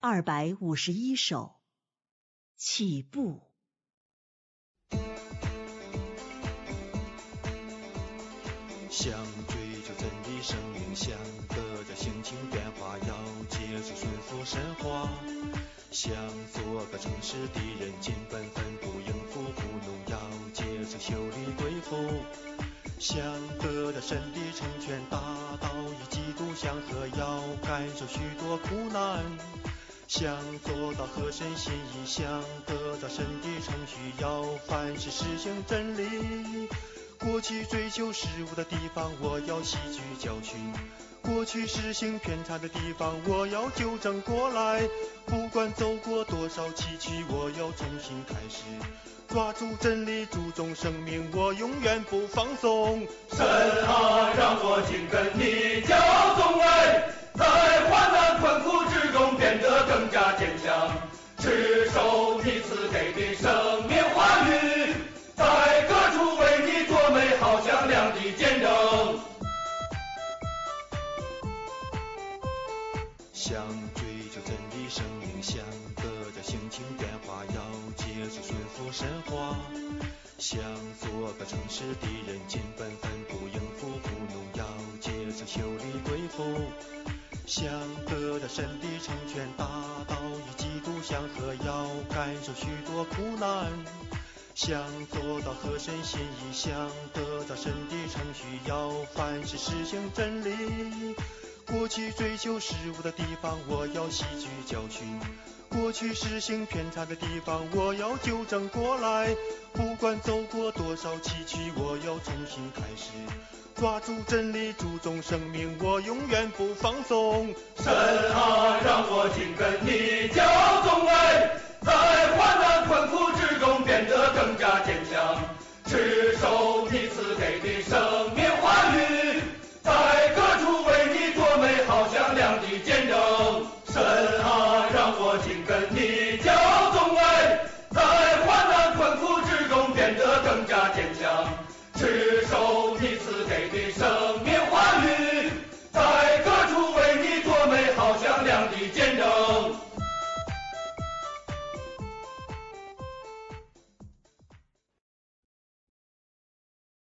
二百五十一首，起步。想追求真理，生命想得到心情变化，要接受顺服神话。想做个诚实的人，尽本分，不应付糊弄，要接受修理对付。想得到神的成全，达到与基督相合，要感受许多苦难。想做到合神心意，想得到神的程序，要凡事实行真理。过去追求事物的地方，我要吸取教训；过去实行偏差的地方，我要纠正过来。不管走过多少崎岖，我要重新开始。抓住真理，注重生命，我永远不放松。神啊，让我紧跟你脚踪哎，加坚强，持守你赐给的生命话语，在各处为你做美好响亮的见证。想追求真理，生命想得着心情变化，要接受顺服神话。想做个诚实的人，尽本分，得到神的成全，达到与基督相合，要感受许多苦难。想做到合身心意，想得到神的程序，要凡事实行真理。过去追求事物的地方，我要吸取教训；过去实行偏差的地方，我要纠正过来。不管走过多少崎岖，我要重新开始。抓住真理，注重生命，我永远不放松。神啊，让我紧跟你脚踪哎，在患难困苦之中变得更加坚强，持守你赐给的生命